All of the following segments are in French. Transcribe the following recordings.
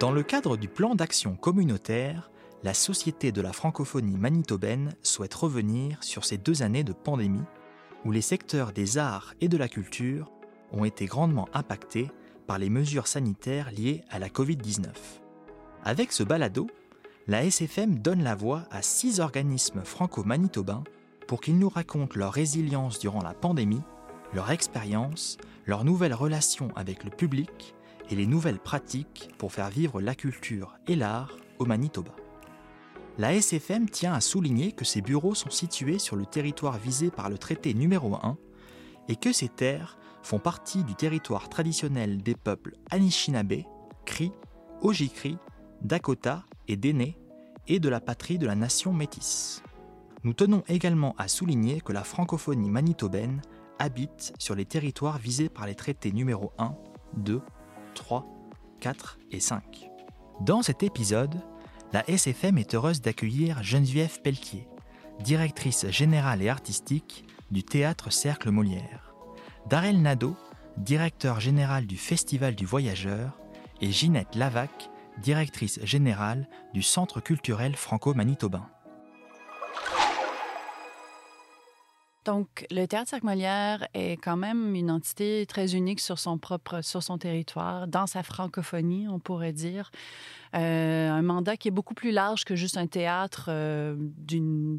Dans le cadre du plan d'action communautaire, la Société de la francophonie manitobaine souhaite revenir sur ces deux années de pandémie où les secteurs des arts et de la culture ont été grandement impactés par les mesures sanitaires liées à la Covid-19. Avec ce balado, la SFM donne la voix à six organismes franco-manitobains pour qu'ils nous racontent leur résilience durant la pandémie, leur expérience, leurs nouvelles relations avec le public et les nouvelles pratiques pour faire vivre la culture et l'art au Manitoba. La SFM tient à souligner que ces bureaux sont situés sur le territoire visé par le traité numéro 1 et que ces terres font partie du territoire traditionnel des peuples Anishinaabe, Cri, Ojikri, Dakota et Dene et de la patrie de la nation métisse. Nous tenons également à souligner que la francophonie manitobaine habite sur les territoires visés par les traités numéro 1, 2, 3, 4 et 5. Dans cet épisode, la SFM est heureuse d'accueillir Geneviève Pelletier, directrice générale et artistique du Théâtre Cercle Molière, Darel Nadeau, directeur général du Festival du Voyageur, et Ginette Lavac, directrice générale du Centre culturel franco-manitobain. Donc, le Théâtre Cercle Molière est quand même une entité très unique sur son propre, sur son territoire, dans sa francophonie, on pourrait dire. Euh, un mandat qui est beaucoup plus large que juste un théâtre euh,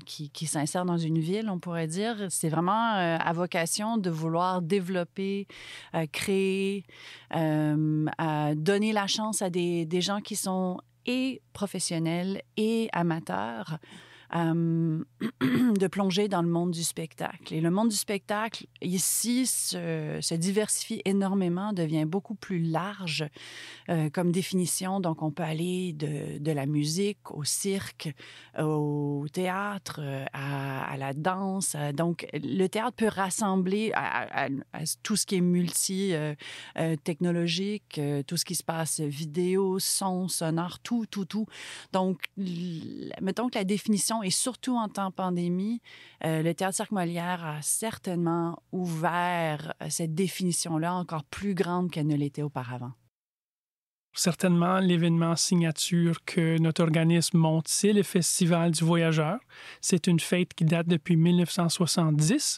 qui, s'insère dans une ville, on pourrait dire. C'est vraiment euh, à vocation de vouloir développer, créer, donner la chance à des gens qui sont et professionnels et amateurs euh, de plonger dans le monde du spectacle. Et le monde du spectacle, ici, se, diversifie énormément, devient beaucoup plus large euh, comme définition. Donc, on peut aller de, la musique au cirque, au théâtre, euh, à, la danse. Donc, le théâtre peut rassembler tout ce qui est multi-technologique, tout ce qui se passe vidéo, son, sonore, tout, tout, tout. Donc, mettons que la définition, et surtout en temps pandémie, euh, le Théâtre Cirque Molière a certainement ouvert euh, cette définition-là encore plus grande qu'elle ne l'était auparavant. Certainement, l'événement signature que notre organisme monte, c'est le Festival du Voyageur. C'est une fête qui date depuis 1970,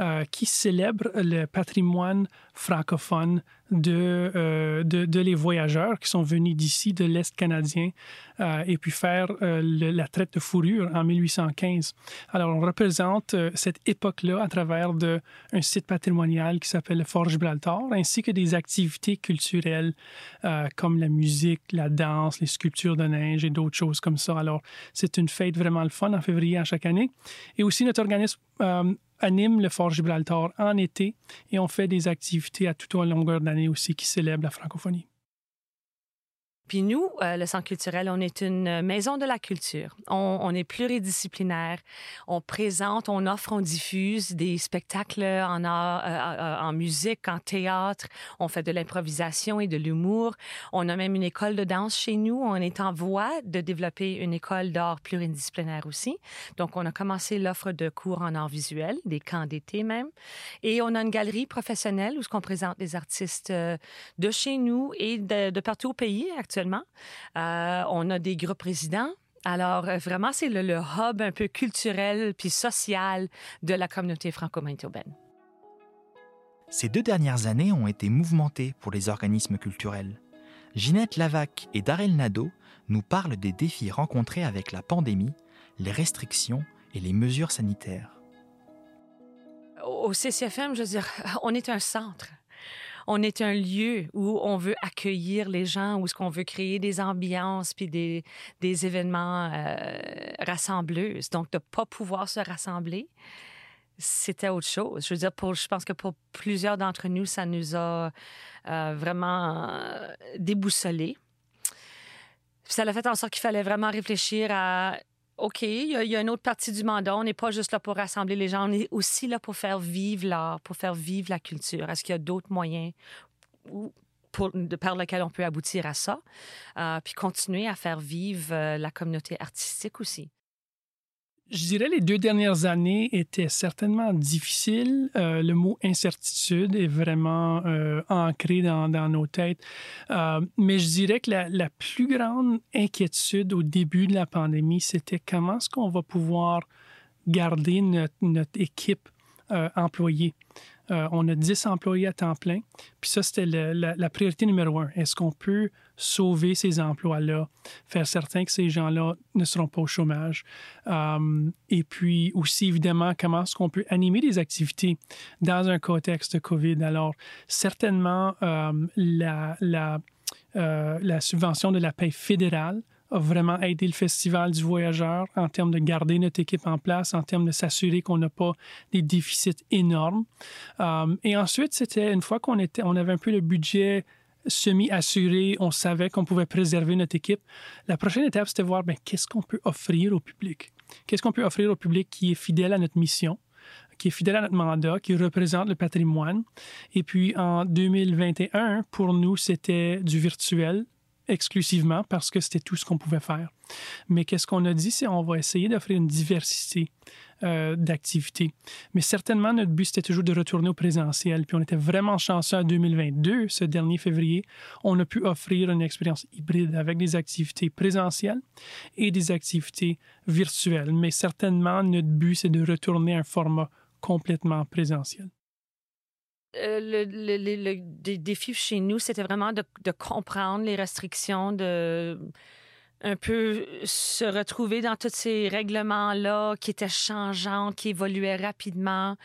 euh, qui célèbre le patrimoine francophone de, euh, de, de, les voyageurs qui sont venus d'ici, de l'Est canadien, euh, et puis faire euh, la traite de fourrure en 1815. Alors, on représente cette époque-là à travers de, un site patrimonial qui s'appelle le Fort Gibraltar, ainsi que des activités culturelles comme la musique, la danse, les sculptures de neige et d'autres choses comme ça. Alors, c'est une fête vraiment le fun en février à chaque année. Et aussi, notre organisme anime le Fort Gibraltar en été et on fait des activités à toute longueur d'année aussi qui célèbrent la francophonie. Puis nous, euh, le Centre culturel, on est une maison de la culture. On, est pluridisciplinaire. On présente, on offre, on diffuse des spectacles en, art, euh, en musique, en théâtre. On fait de l'improvisation et de l'humour. On a même une école de danse chez nous. On est en voie de développer une école d'art pluridisciplinaire aussi. Donc, on a commencé l'offre de cours en art visuel, des camps d'été même. Et on a une galerie professionnelle où on présente des artistes euh, de chez nous et de partout au pays actuellement actuellement. Euh, on a des groupes résidents. Alors, euh, vraiment, c'est le, le, hub un peu culturel puis social de la communauté franco-manitobaine. Ces deux dernières années ont été mouvementées pour les organismes culturels. Ginette Lavac et Darel Nadeau nous parlent des défis rencontrés avec la pandémie, les restrictions et les mesures sanitaires. Au CCFM, je veux dire, on est un centre on est un lieu où on veut accueillir les gens, où est-ce qu'on veut créer des ambiances puis des, des événements euh, rassembleuses. Donc, de pas pouvoir se rassembler, c'était autre chose. Je veux dire, pour, je pense que pour plusieurs d'entre nous, ça nous a euh, vraiment euh, déboussolés. Ça a fait en sorte qu'il fallait vraiment réfléchir à OK, il y, a, une autre partie du mandat. On n'est pas juste là pour rassembler les gens, on est aussi là pour faire vivre l'art, pour faire vivre la culture. Est-ce qu'il y a d'autres moyens de, par lesquels on peut aboutir à ça, euh, puis continuer à faire vivre euh, la communauté artistique aussi? Je dirais les deux dernières années étaient certainement difficiles. Euh, le mot incertitude est vraiment euh, ancré dans, nos têtes. Euh, mais je dirais que la, la, plus grande inquiétude au début de la pandémie, c'était comment est-ce qu'on va pouvoir garder notre, équipe employée. On a 10 employés à temps plein. Puis ça, c'était la, priorité numéro un. Est-ce qu'on peut sauver ces emplois-là, faire certain que ces gens-là ne seront pas au chômage? Euh, et puis aussi, évidemment, comment est-ce qu'on peut animer des activités dans un contexte de COVID? Alors, certainement, euh, la, la subvention de la paie fédérale a vraiment aidé le Festival du Voyageur en termes de garder notre équipe en place, en termes de s'assurer qu'on n'a pas des déficits énormes. Euh, et ensuite, c'était une fois qu'on était, on avait un peu le budget semi-assuré, on savait qu'on pouvait préserver notre équipe. La prochaine étape, c'était voir ben, qu'est-ce qu'on peut offrir au public? Qu'est-ce qu'on peut offrir au public qui est fidèle à notre mission, qui est fidèle à notre mandat, qui représente le patrimoine? Et puis en 2021, pour nous, c'était du virtuel, exclusivement parce que c'était tout ce qu'on pouvait faire. Mais qu'est-ce qu'on a dit, c'est on va essayer d'offrir une diversité euh. Mais certainement, notre but, c'était toujours de retourner au présentiel. Puis on était vraiment chanceux en 2022, ce dernier février, on a pu offrir une expérience hybride avec des activités présentielles et des activités virtuelles. Mais certainement, notre but, c'est de retourner à un format complètement présentiel. Euh, le, défi chez nous, c'était vraiment de, comprendre les restrictions, de un peu se retrouver dans tous ces règlements-là qui étaient changeants, qui évoluaient rapidement.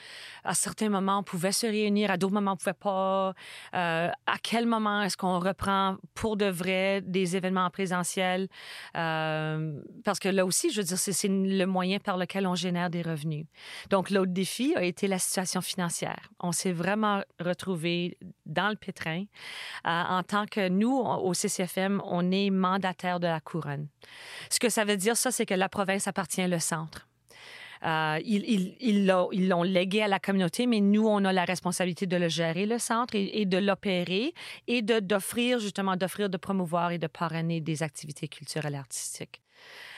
À certains moments, on pouvait se réunir, à d'autres moments, on pouvait pas. Euh, à quel moment est-ce qu'on reprend pour de vrai des événements présentiels? Euh, parce que là aussi, je veux dire, c'est le moyen par lequel on génère des revenus. Donc, l'autre défi a été la situation financière. On s'est vraiment retrouvé dans le pétrin. Euh, en tant que nous, au CCFM, on est mandataire de la Cour ce que ça veut dire, ça, c'est que la province appartient au centre. Euh, ils, l'ont légué à la communauté, mais nous, on a la responsabilité de le gérer, le centre, et, de l'opérer et d'offrir, justement, d'offrir, de promouvoir et de parrainer des activités culturelles et artistiques.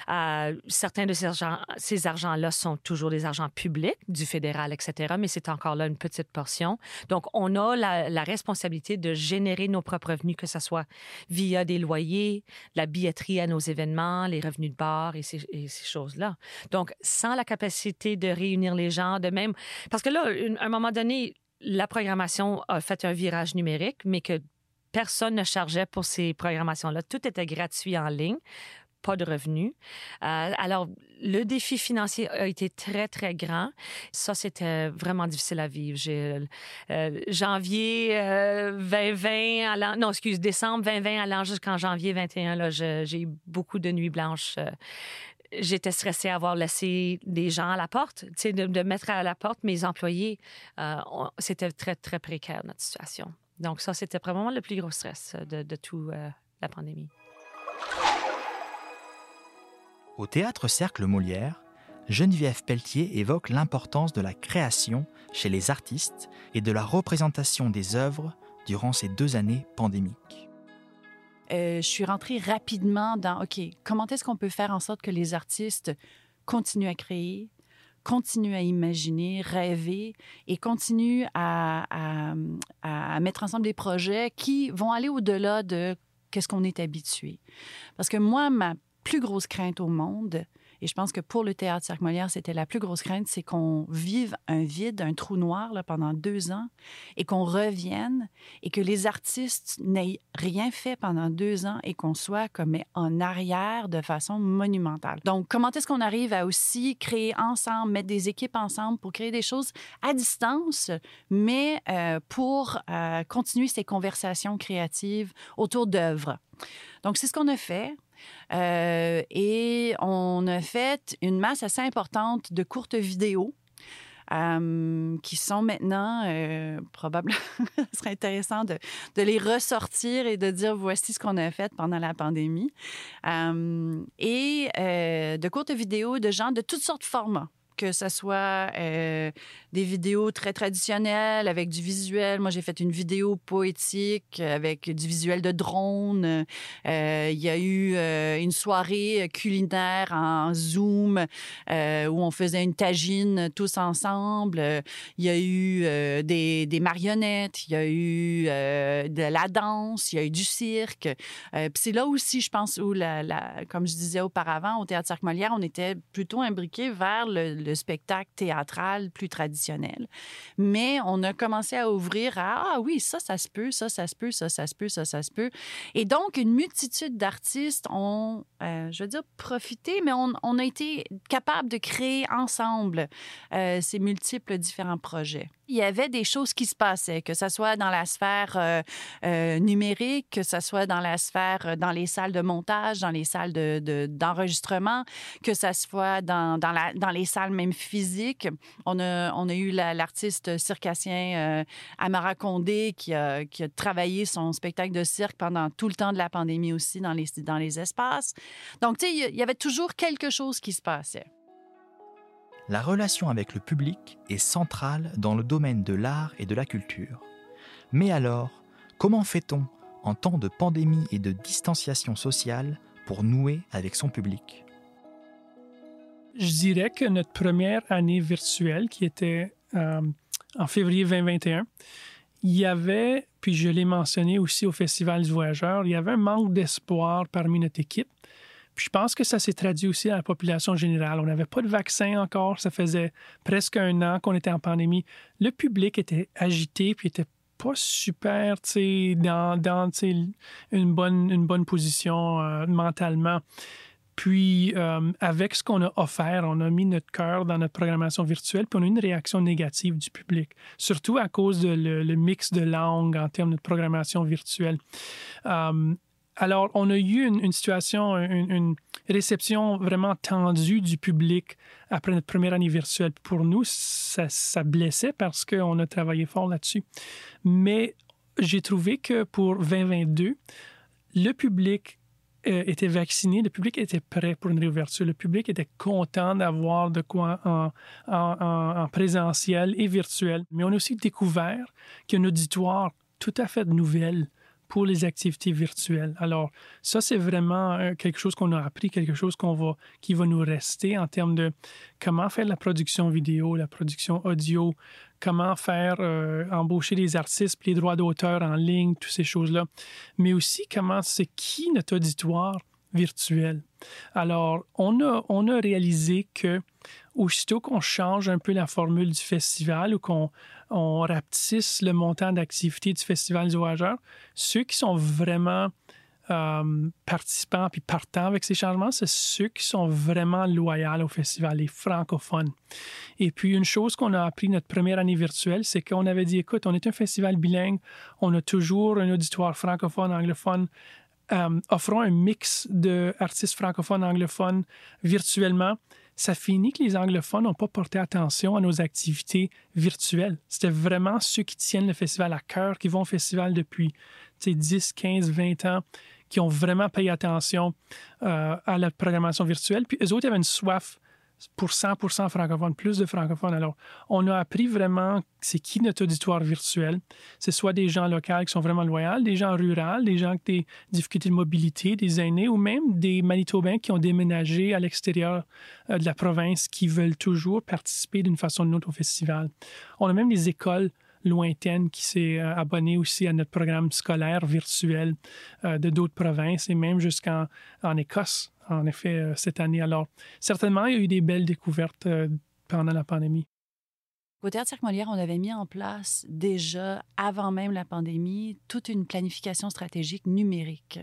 Certains de ces, argent, ces argents-là sont toujours des argents publics, du fédéral, etc., mais c'est encore là une petite portion. Donc, on a la, responsabilité de générer nos propres revenus, que ce soit via des loyers, la billetterie à nos événements, les revenus de bar et ces, ces choses-là. Donc, sans la capacité de réunir les gens, de même... Parce que là, à un moment donné, la programmation a fait un virage numérique, mais que personne ne chargeait pour ces programmations-là. Tout était gratuit en ligne pas de revenus. Euh, alors, le défi financier a été très, très grand. Ça, c'était vraiment difficile à vivre. J'ai euh, janvier 2020, euh, non, excuse, décembre 2020 allant jusqu'en janvier 21, là, j'ai eu beaucoup de nuits blanches j'étais stressée à avoir laissé des gens à la porte, de, de mettre à la porte mes employés. c'était très, très précaire, notre situation. Donc ça, c'était probablement le plus gros stress de, de tout la pandémie. Au théâtre Cercle Molière, Geneviève Pelletier évoque l'importance de la création chez les artistes et de la représentation des œuvres durant ces deux années pandémiques. Euh, je suis rentrée rapidement dans, OK, comment est-ce qu'on peut faire en sorte que les artistes continuent à créer, continuent à imaginer, rêver et continuent à, à mettre ensemble des projets qui vont aller au-delà de qu'est-ce qu'on est habitué? Parce que moi, ma plus grosse crainte au monde, et je pense que pour le théâtre Cirque Molière, c'était la plus grosse crainte, c'est qu'on vive un vide, un trou noir là, pendant deux ans et qu'on revienne et que les artistes n'aient rien fait pendant deux ans et qu'on soit comme en arrière de façon monumentale. Donc, comment est-ce qu'on arrive à aussi créer ensemble, mettre des équipes ensemble pour créer des choses à distance, mais euh, pour euh, continuer ces conversations créatives autour d'œuvres? Donc, c'est ce qu'on a fait. Euh, et on a fait une masse assez importante de courtes vidéos. Euh, qui sont maintenant euh, probablement, ce serait intéressant de, de, les ressortir et de dire voici ce qu'on a fait pendant la pandémie. et de courtes vidéos de gens de toutes sortes de formats que ce soit euh, des vidéos très traditionnelles avec du visuel. Moi, j'ai fait une vidéo poétique avec du visuel de drone. Euh, il y a eu euh, une soirée culinaire en Zoom où on faisait une tagine tous ensemble. Il y a eu des, marionnettes, il y a eu de la danse, il y a eu du cirque. C'est là aussi, je pense, où, la, comme je disais auparavant, au Théâtre Cirque Molière, on était plutôt imbriqué vers le, spectacle théâtral plus traditionnel. Mais on a commencé à ouvrir à Ah oui, ça, ça se peut, ça, ça se peut, ça, ça se peut, ça, ça se peut. Et donc, une multitude d'artistes ont, euh, je veux dire, profité, mais on, on, a été capable de créer ensemble euh, ces multiples différents projets il y avait des choses qui se passaient, que ce soit dans la sphère euh, euh, numérique, que ce soit dans la sphère, euh, dans les salles de montage, dans les salles d'enregistrement, de, que ce soit dans, dans, la, dans, les salles même physiques. On a, on a eu l'artiste circassien Amara Condé qui a, qui a travaillé son spectacle de cirque pendant tout le temps de la pandémie aussi dans les, dans les espaces. Donc, tu sais, il y avait toujours quelque chose qui se passait la relation avec le public est centrale dans le domaine de l'art et de la culture. Mais alors, comment fait-on en temps de pandémie et de distanciation sociale pour nouer avec son public? Je dirais que notre première année virtuelle, qui était euh, en février 2021, il y avait, puis je l'ai mentionné aussi au Festival du Voyageur, il y avait un manque d'espoir parmi notre équipe je pense que ça s'est traduit aussi à la population générale. On n'avait pas de vaccin encore. Ça faisait presque un an qu'on était en pandémie. Le public était agité puis était pas super dans, dans une, bonne, une bonne position euh, mentalement. Puis, euh, avec ce qu'on a offert, on a mis notre cœur dans notre programmation virtuelle, puis on a eu une réaction négative du public, surtout à cause de le, mix de langues en termes de programmation virtuelle. Euh, alors, on a eu une, situation, une, réception vraiment tendue du public après notre première année virtuelle. Pour nous, ça, blessait parce qu'on a travaillé fort là-dessus. Mais j'ai trouvé que pour 2022, le public euh, était vacciné, le public était prêt pour une réouverture, le public était content d'avoir de quoi en, en, présentiel et virtuel. Mais on a aussi découvert qu'il auditoire tout à fait nouvelle pour les activités virtuelles. Alors, ça, c'est vraiment euh, quelque chose qu'on a appris, quelque chose qu'on va, qui va nous rester en termes de comment faire la production vidéo, la production audio, comment faire euh, embaucher des artistes, les droits d'auteur en ligne, toutes ces choses-là, mais aussi comment c'est qui notre auditoire virtuel? Alors, on a, on a réalisé que aussitôt qu'on change un peu la formule du festival ou qu'on on rapetisse le montant d'activité du Festival du Voyageur, ceux qui sont vraiment euh, participants puis partants avec ces changements, c'est ceux qui sont vraiment loyaux au festival, les francophones. Et puis, une chose qu'on a appris notre première année virtuelle, c'est qu'on avait dit, écoute, on est un festival bilingue, on a toujours un auditoire francophone, anglophone, euh, offrons un mix d'artistes francophones, anglophones virtuellement ça finit que les anglophones n'ont pas porté attention à nos activités virtuelles. C'était vraiment ceux qui tiennent le festival à cœur, qui vont au festival depuis 10, 15, 20 ans, qui ont vraiment payé attention euh, à la programmation virtuelle. Puis eux autres, avaient une soif pour 100% francophones, plus de francophones. Alors, on a appris vraiment c'est qui notre auditoire virtuel. C'est soit des gens locaux qui sont vraiment loyaux, des gens ruraux, des gens qui ont des difficultés de mobilité, des aînés ou même des Manitobains qui ont déménagé à l'extérieur euh, de la province qui veulent toujours participer d'une façon ou d'une autre au festival. On a même des écoles lointaines qui s'est euh, abonnées aussi à notre programme scolaire virtuel euh, de d'autres provinces et même jusqu'en en Écosse en effet, euh, cette année. Alors, certainement, il y a eu des belles découvertes euh, pendant la pandémie. Au Théâtre Cirque Molière, on avait mis en place déjà, avant même la pandémie, toute une planification stratégique numérique.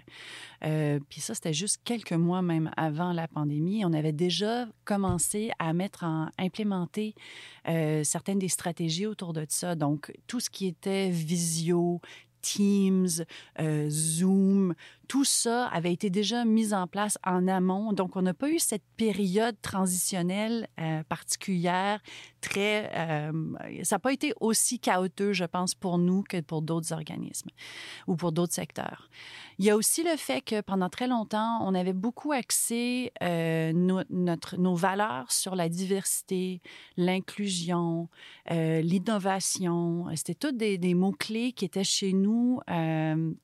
Euh, puis ça, c'était juste quelques mois même avant la pandémie. On avait déjà commencé à mettre en implémenter certaines des stratégies autour de ça. Donc, tout ce qui était visio, Teams, Zoom, tout ça avait été déjà mis en place en amont. Donc, on n'a pas eu cette période transitionnelle euh, particulière, très... Euh, ça n'a pas été aussi chaotique, je pense, pour nous que pour d'autres organismes ou pour d'autres secteurs. Il y a aussi le fait que pendant très longtemps, on avait beaucoup axé euh, nos valeurs sur la diversité, l'inclusion, l'innovation. C'était tous des, mots-clés qui étaient chez nous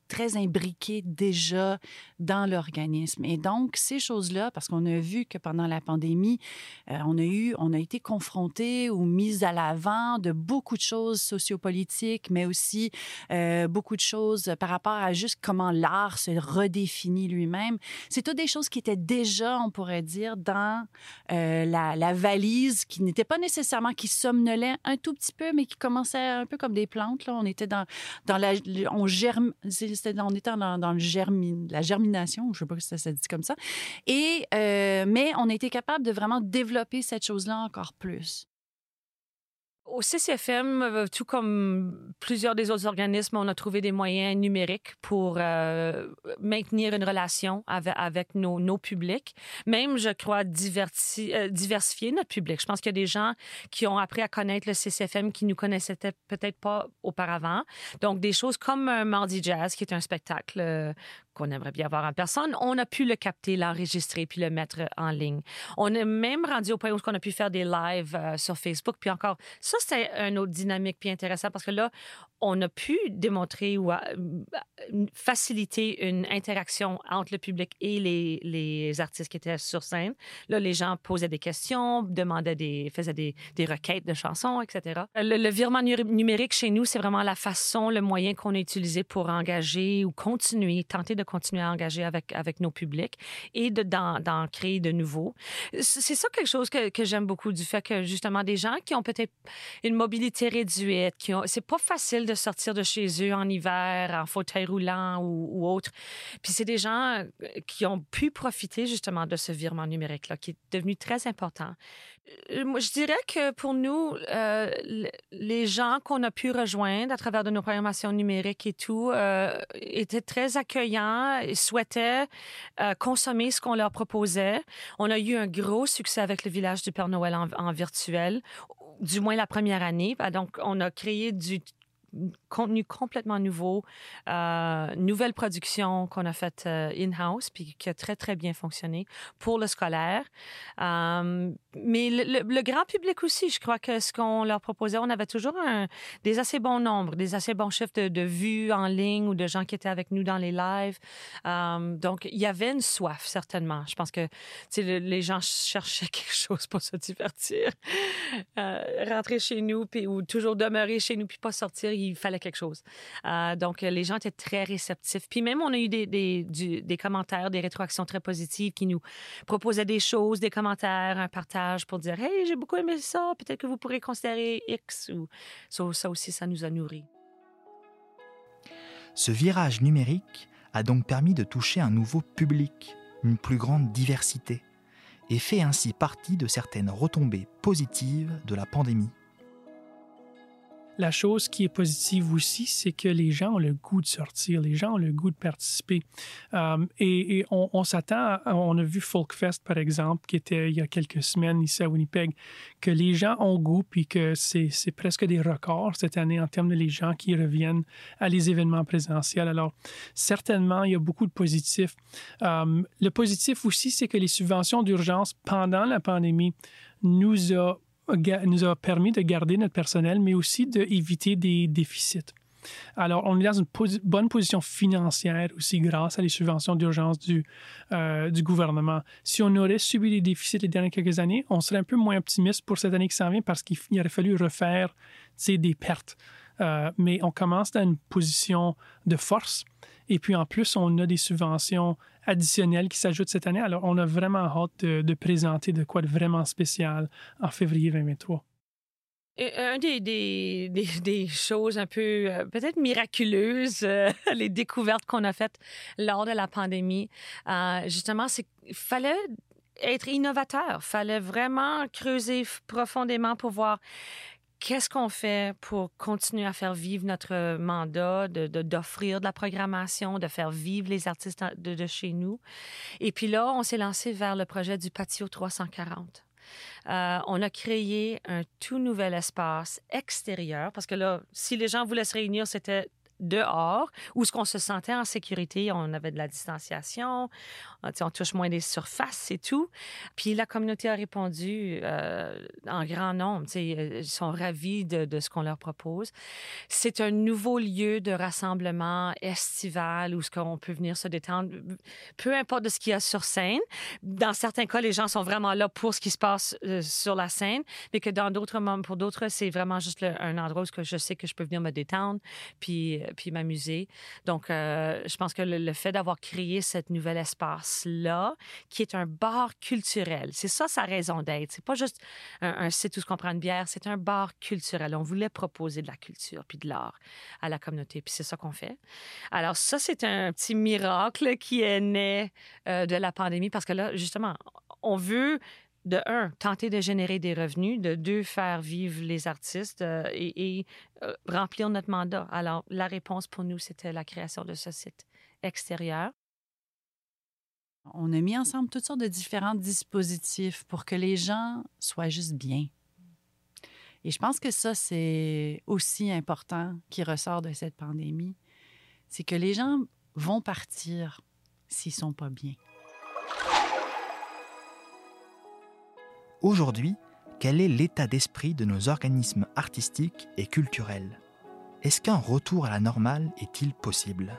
très imbriqués déjà dans l'organisme. Et donc, ces choses-là, parce qu'on a vu que pendant la pandémie, euh, on a eu, on a été confronté ou mis à l'avant de beaucoup de choses sociopolitiques, mais aussi euh, beaucoup de choses par rapport à juste comment l'art se redéfinit lui-même. C'est toutes des choses qui étaient déjà, on pourrait dire, dans euh, la, valise, qui n'était pas nécessairement, qui somnolait un tout petit peu, mais qui commençait un peu comme des plantes. Là. On était dans, dans la... On, germe, on était dans, dans le la germination, je sais pas si ça se dit comme ça. Et, euh, mais on a été capable de vraiment développer cette chose-là encore plus. Au CCFM, euh, tout comme plusieurs des autres organismes, on a trouvé des moyens numériques pour euh, maintenir une relation avec, nos, nos, publics. Même, je crois, euh, diversifier notre public. Je pense qu'il y a des gens qui ont appris à connaître le CCFM qui nous connaissaient peut-être pas auparavant. Donc, des choses comme Mardi Jazz, qui est un spectacle qu'on aimerait bien voir en personne, on a pu le capter, l'enregistrer puis le mettre en ligne. On est même rendu au point où on a pu faire des lives euh, sur Facebook. Puis encore, ça, c'est une autre dynamique puis intéressant parce que là, on a pu démontrer ou euh, faciliter une interaction entre le public et les, les, artistes qui étaient sur scène. Là, les gens posaient des questions, demandaient des, faisaient des, des requêtes de chansons, etc. Le, le virement numérique chez nous, c'est vraiment la façon, le moyen qu'on a utilisé pour engager ou continuer, tenter de continuer à engager avec, avec nos publics et d'en créer de nouveaux. C'est ça quelque chose que, que j'aime beaucoup du fait que justement des gens qui ont peut-être une mobilité réduite, qui ont, c'est pas facile de sortir de chez eux en hiver, en fauteuil roulant ou, autre. Puis c'est des gens euh, qui ont pu profiter justement de ce virement numérique-là, qui est devenu très important. Euh, je dirais que pour nous, euh, les gens qu'on a pu rejoindre à travers de nos programmations numériques et tout étaient très accueillants et souhaitaient consommer ce qu'on leur proposait. On a eu un gros succès avec le village du Père Noël en, en virtuel, du moins la première année. Donc, on a créé du contenu complètement nouveau, euh, nouvelle production qu'on a faite euh, in-house, puis qui a très, très bien fonctionné pour le scolaire. Euh, mais le, grand public aussi, je crois que ce qu'on leur proposait, on avait toujours un, des assez bons nombres, des assez bons chiffres de, vues en ligne ou de gens qui étaient avec nous dans les lives. Donc, il y avait une soif, certainement. Je pense que les gens cherchaient quelque chose pour se divertir. Rentrer chez nous, puis, ou toujours demeurer chez nous, puis pas sortir il fallait quelque chose. Euh, donc, les gens étaient très réceptifs. Puis même, on a eu des, commentaires, des rétroactions très positives qui nous proposaient des choses, des commentaires, un partage pour dire Hey, j'ai beaucoup aimé ça, peut-être que vous pourrez considérer X. Ou ça aussi, ça nous a nourris. Ce virage numérique a donc permis de toucher un nouveau public, une plus grande diversité, et fait ainsi partie de certaines retombées positives de la pandémie. La chose qui est positive aussi, c'est que les gens ont le goût de sortir, les gens ont le goût de participer. Euh, et, on, s'attend, on a vu Folkfest, par exemple, qui était il y a quelques semaines ici à Winnipeg, que les gens ont goût, puis que c'est presque des records cette année en termes de les gens qui reviennent à les événements présentiels. Alors, certainement, il y a beaucoup de positifs. Euh, le positif aussi, c'est que les subventions d'urgence pendant la pandémie nous a nous a permis de garder notre personnel, mais aussi d'éviter des déficits. Alors, on est dans une bonne position financière aussi grâce à les subventions d'urgence du, euh, gouvernement. Si on aurait subi des déficits les dernières quelques années, on serait un peu moins optimiste pour cette année qui s'en vient parce qu'il aurait fallu refaire des pertes. Euh, mais on commence dans une position de force. Et puis en plus, on a des subventions additionnelles qui s'ajoutent cette année. Alors, on a vraiment hâte de, présenter de quoi de vraiment spécial en février 2023. Un des, des, des, choses un peu euh, peut-être miraculeuses, euh, les découvertes qu'on a faites lors de la pandémie, justement, c'est qu'il fallait être innovateur. Fallait vraiment creuser profondément pour voir qu'est-ce qu'on fait pour continuer à faire vivre notre mandat, de, d'offrir de, la programmation, de faire vivre les artistes de, de chez nous? Et puis là, on s'est lancé vers le projet du patio 340. Euh, on a créé un tout nouvel espace extérieur parce que là, si les gens voulaient se réunir, c'était dehors, où ce qu'on se sentait en sécurité, on avait de la distanciation, on, on touche moins des surfaces et tout. Puis la communauté a répondu euh, en grand nombre. Ils sont ravis de, de ce qu'on leur propose. C'est un nouveau lieu de rassemblement estival où ce qu'on peut venir se détendre, peu importe de ce qu'il y a sur scène. Dans certains cas, les gens sont vraiment là pour ce qui se passe euh, sur la scène, mais que dans d'autres pour d'autres, c'est vraiment juste un endroit où je sais que je peux venir me détendre, puis puis m'amuser. Donc, euh, je pense que le, fait d'avoir créé cet nouvel espace-là, qui est un bar culturel, c'est ça sa raison d'être. C'est pas juste un, site où se comprend une bière, c'est un bar culturel. On voulait proposer de la culture puis de l'art à la communauté, puis c'est ça qu'on fait. Alors, ça, c'est un petit miracle qui est né euh, de la pandémie parce que là, justement, on veut de un, tenter de générer des revenus, de deux, faire vivre les artistes euh, et, euh, remplir notre mandat. Alors, la réponse pour nous, c'était la création de ce site extérieur. On a mis ensemble toutes sortes de différents dispositifs pour que les gens soient juste bien. Et je pense que ça, c'est aussi important qui ressort de cette pandémie. C'est que les gens vont partir s'ils sont pas bien. Aujourd'hui, quel est l'état d'esprit de nos organismes artistiques et culturels? Est-ce qu'un retour à la normale est-il possible?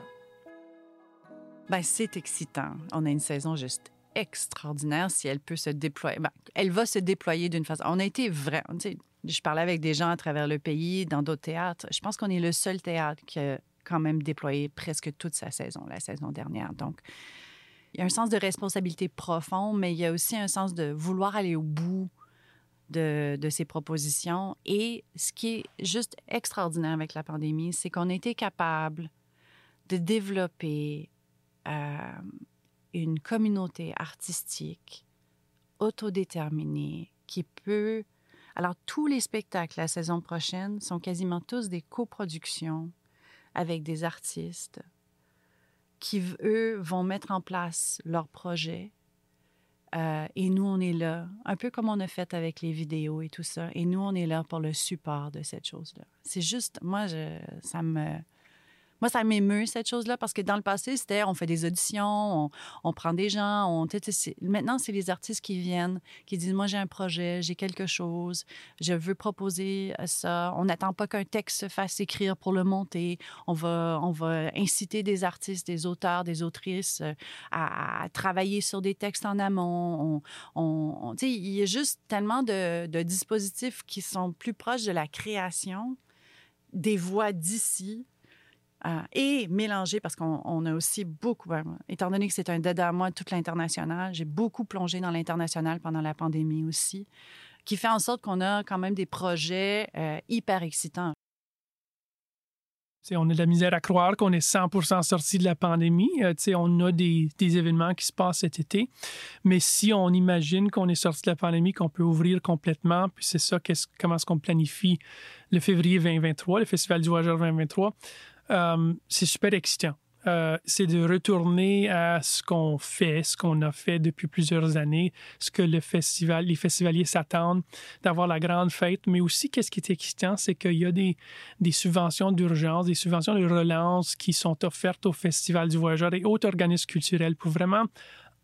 Ben, C'est excitant. On a une saison juste extraordinaire si elle peut se déployer. Ben, elle va se déployer d'une façon. On a été vrai. Je parlais avec des gens à travers le pays, dans d'autres théâtres. Je pense qu'on est le seul théâtre qui a quand même déployé presque toute sa saison, la saison dernière. Donc, il y a un sens de responsabilité profond, mais il y a aussi un sens de vouloir aller au bout de, de ces propositions. Et ce qui est juste extraordinaire avec la pandémie, c'est qu'on a été capable de développer euh, une communauté artistique autodéterminée qui peut... Alors, tous les spectacles la saison prochaine sont quasiment tous des coproductions avec des artistes qui, eux, vont mettre en place leur projet. Euh, et nous, on est là, un peu comme on a fait avec les vidéos et tout ça. Et nous, on est là pour le support de cette chose-là. C'est juste, moi, je, ça me moi, ça m'émeut, cette chose-là, parce que dans le passé, c'était on fait des auditions, on, prend des gens. On, maintenant, c'est les artistes qui viennent, qui disent Moi, j'ai un projet, j'ai quelque chose, je veux proposer ça. On n'attend pas qu'un texte se fasse écrire pour le monter. On va, on va inciter des artistes, des auteurs, des autrices euh, à, travailler sur des textes en amont. On, il y a juste tellement de, de dispositifs qui sont plus proches de la création des voix d'ici et mélanger, parce qu'on a aussi beaucoup, ben, étant donné que c'est un dada à moi, toute l'international, j'ai beaucoup plongé dans l'international pendant la pandémie aussi, qui fait en sorte qu'on a quand même des projets euh, hyper excitants. on a de la misère à croire qu'on est 100% sorti de la pandémie. Euh, on a des, des, événements qui se passent cet été. Mais si on imagine qu'on est sorti de la pandémie, qu'on peut ouvrir complètement, puis c'est ça, comment est-ce qu'on planifie le février 2023, le Festival du Voyageur 2023, euh, c'est super excitant. Euh, c'est de retourner à ce qu'on fait, ce qu'on a fait depuis plusieurs années, ce que les festivaliers s'attendent, d'avoir la grande fête. Mais aussi, qu'est-ce qui est excitant, c'est qu'il y a des subventions d'urgence, des subventions de relance qui sont offertes au Festival du Voyageur et autres organismes culturels pour vraiment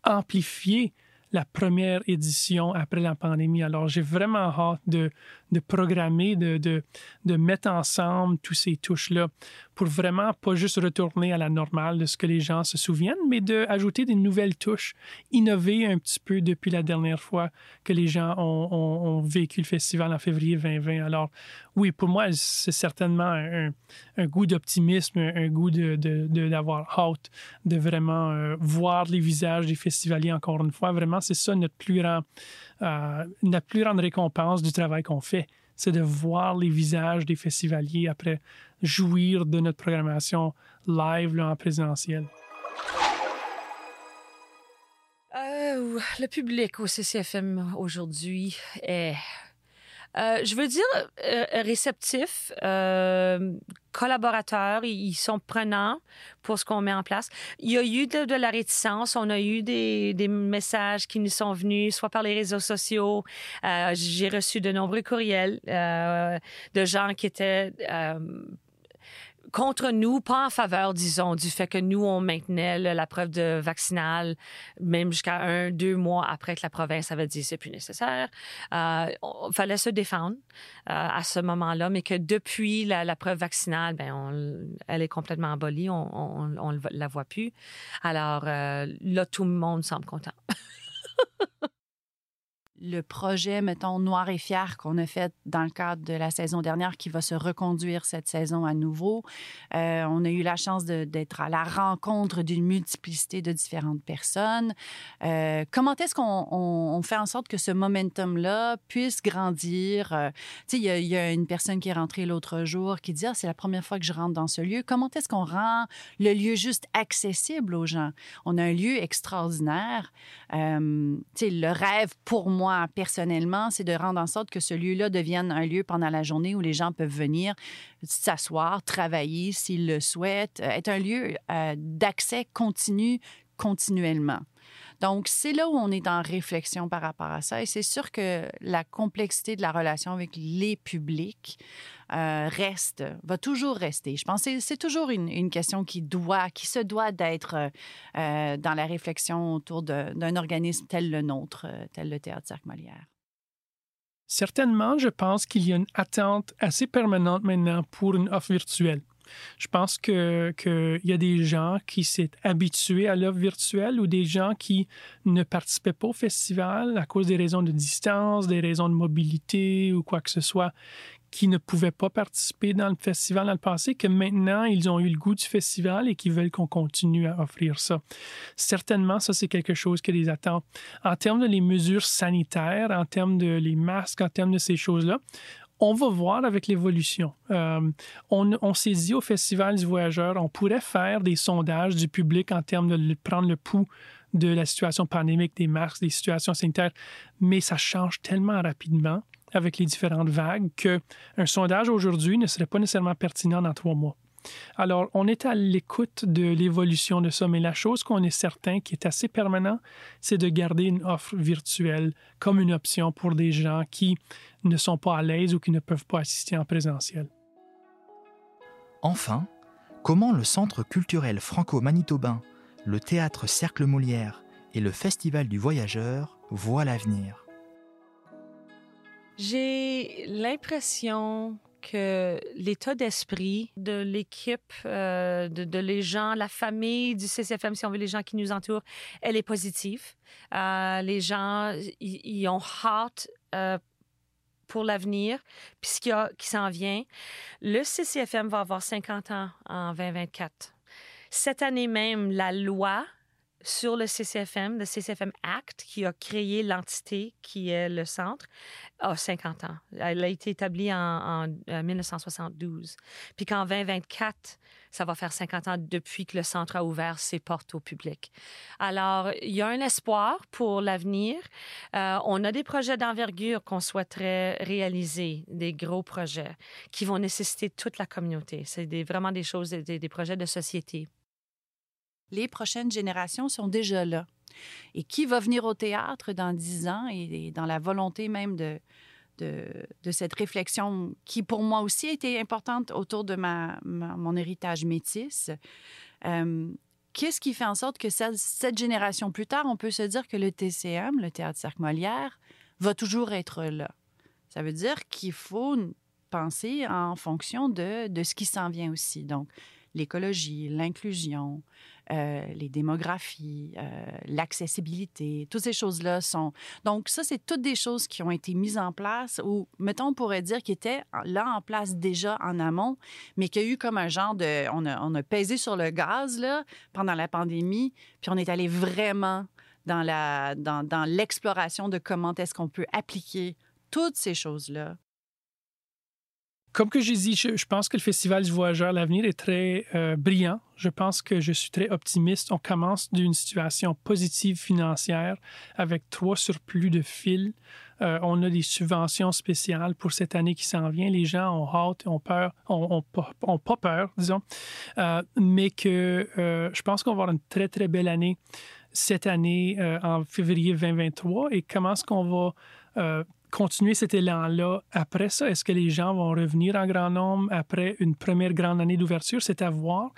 amplifier la première édition après la pandémie. Alors, j'ai vraiment hâte de, de programmer, de, mettre ensemble tous ces touches-là pour vraiment pas juste retourner à la normale de ce que les gens se souviennent, mais d'ajouter des nouvelles touches, innover un petit peu depuis la dernière fois que les gens ont, ont, vécu le festival en février 2020. Alors, oui, pour moi, c'est certainement un, un goût d'optimisme, un, goût d'avoir de, hâte de vraiment euh, voir les visages des festivaliers encore une fois. Vraiment, c'est ça notre plus grand euh, la plus grande récompense du travail qu'on fait, c'est de voir les visages des festivaliers après jouir de notre programmation live en présentiel. Euh, le public au CCFM aujourd'hui est Euh, je veux dire euh, réceptif, euh, collaborateurs, ils sont prenants pour ce qu'on met en place. Il y a eu de, la réticence, on a eu des, des, messages qui nous sont venus, soit par les réseaux sociaux. J'ai reçu de nombreux courriels de gens qui étaient contre nous, pas en faveur, disons, du fait que nous, on maintenait la preuve de vaccinale, même jusqu'à un, deux mois après que la province avait dit c'est plus nécessaire. Euh, fallait se défendre euh, à ce moment-là, mais que depuis la, preuve vaccinale, ben, elle est complètement abolie, on ne la voit plus. Alors euh, là, tout le monde semble content. le projet, mettons, Noir et Fier qu'on a fait dans le cadre de la saison dernière qui va se reconduire cette saison à nouveau. Euh, on a eu la chance d'être à la rencontre d'une multiplicité de différentes personnes. Euh, comment est-ce qu'on fait en sorte que ce momentum-là puisse grandir? Euh, il y, a une personne qui est rentrée l'autre jour qui dit, ah, c'est la première fois que je rentre dans ce lieu. Comment est-ce qu'on rend le lieu juste accessible aux gens? On a un lieu extraordinaire. tu le rêve pour moi, personnellement, c'est de rendre en sorte que ce lieu-là devienne un lieu pendant la journée où les gens peuvent venir s'asseoir, travailler s'ils le souhaitent, euh, être un lieu euh, d'accès continu continuellement. Donc, c'est là où on est en réflexion par rapport à ça. Et c'est sûr que la complexité de la relation avec les publics euh, reste, va toujours rester. Je pense que c'est toujours une, question qui doit, qui se doit d'être euh, dans la réflexion autour d'un organisme tel le nôtre, euh, tel le Théâtre Cirque Molière. Certainement, je pense qu'il y a une attente assez permanente maintenant pour une offre virtuelle. Je pense qu'il y a des gens qui s'est habitués à l'offre virtuelle ou des gens qui ne participaient pas au festival à cause des raisons de distance, des raisons de mobilité ou quoi que ce soit, qui ne pouvaient pas participer dans le festival dans le passé, que maintenant ils ont eu le goût du festival et qui veulent qu'on continue à offrir ça. Certainement, ça, c'est quelque chose que les attend. En termes de les mesures sanitaires, en termes de les masques, en termes de ces choses-là, on va voir avec l'évolution. Euh, on, s'est dit au Festival du Voyageur, on pourrait faire des sondages du public en termes de prendre le pouls de la situation pandémique, des masques, des situations sanitaires, mais ça change tellement rapidement avec les différentes vagues qu'un sondage aujourd'hui ne serait pas nécessairement pertinent dans trois mois. Alors, on est à l'écoute de l'évolution de ça, mais la chose qu'on est certain qui est assez permanent, c'est de garder une offre virtuelle comme une option pour des gens qui ne sont pas à l'aise ou qui ne peuvent pas assister en présentiel. Enfin, comment le Centre culturel franco-manitobain, le Théâtre Cercle Molière et le Festival du Voyageur voient l'avenir? J'ai l'impression que l'état d'esprit de l'équipe, euh, de, les gens, la famille du CCFM, si on veut, les gens qui nous entourent, elle est positive. Euh, les gens, ils ont hâte euh, pour l'avenir, puis ce qui, qui s'en vient. Le CCFM va avoir 50 ans en 2024. Cette année même, la loi sur le CCFM, le CCFM Act, qui a créé l'entité qui est le centre, a 50 ans. Elle a été établie en, 1972. Puis qu'en 2024, ça va faire 50 ans depuis que le centre a ouvert ses portes au public. Alors, il y a un espoir pour l'avenir. Euh, on a des projets d'envergure qu'on souhaiterait réaliser, des gros projets qui vont nécessiter toute la communauté. C'est vraiment des choses, des projets de société les prochaines générations sont déjà là. Et qui va venir au théâtre dans dix ans et, dans la volonté même de, cette réflexion qui, pour moi aussi, a été importante autour de mon héritage métis. Euh, qu'est-ce qui fait en sorte que cette, génération plus tard, on peut se dire que le TCM, le Théâtre Cirque Molière, va toujours être là? Ça veut dire qu'il faut penser en fonction de ce qui s'en vient aussi. Donc, l'écologie, l'inclusion, euh, les démographies, euh, l'accessibilité, toutes ces choses-là sont... Donc ça, c'est toutes des choses qui ont été mises en place ou, mettons, on pourrait dire qui étaient là en place déjà en amont, mais qu'il y a eu comme un genre de... On a, on a pesé sur le gaz, là, pendant la pandémie, puis on est allé vraiment dans dans, dans l'exploration de comment est-ce qu'on peut appliquer toutes ces choses-là comme que j'ai dit, je, pense que le Festival du Voyageur, l'avenir est très euh, brillant. Je pense que je suis très optimiste. On commence d'une situation positive financière avec trois surplus de fils. Euh, on a des subventions spéciales pour cette année qui s'en vient. Les gens ont hâte, ont peur, ont, pas peur, disons, euh, mais que je pense qu'on va avoir une très, très belle année cette année en février 2023. Et comment est-ce qu'on va continuer cet élan-là après ça? Est-ce que les gens vont revenir en grand nombre après une première grande année d'ouverture? C'est à voir.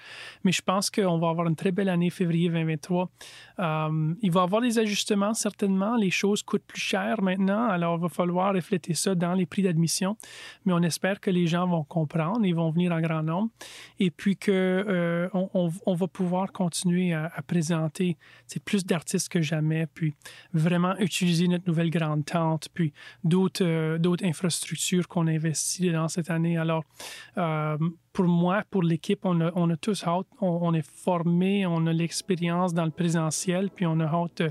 Mais je pense qu'on va avoir une très belle année février 2023. Euh, il va y avoir des ajustements, certainement. Les choses coûtent plus cher maintenant, alors il va falloir refléter ça dans les prix d'admission. Mais on espère que les gens vont comprendre, ils vont venir en grand nombre. Et puis qu'on euh, on, va pouvoir continuer à, à présenter plus d'artistes que jamais, puis vraiment utiliser notre nouvelle grande tente, puis d'autres euh, infrastructures qu'on investit dans cette année. Alors, euh, pour moi, pour l'équipe, on a, on a, tous hâte. On, est formé, on a l'expérience dans le présentiel, puis on a hâte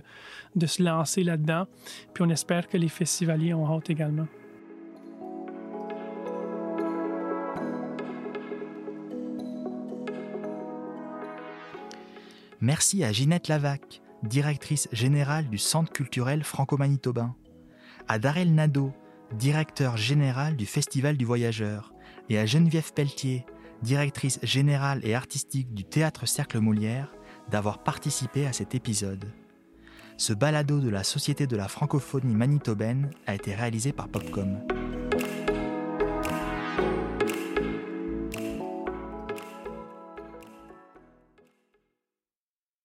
de, se lancer là-dedans. Puis on espère que les festivaliers ont hâte également. Merci à Ginette Lavac, directrice générale du Centre culturel franco-manitobain à Darel Nadeau, directeur général du Festival du Voyageur, et à Geneviève Pelletier, directrice générale et artistique du Théâtre Cercle Molière, d'avoir participé à cet épisode. Ce balado de la Société de la francophonie manitobaine a été réalisé par Popcom.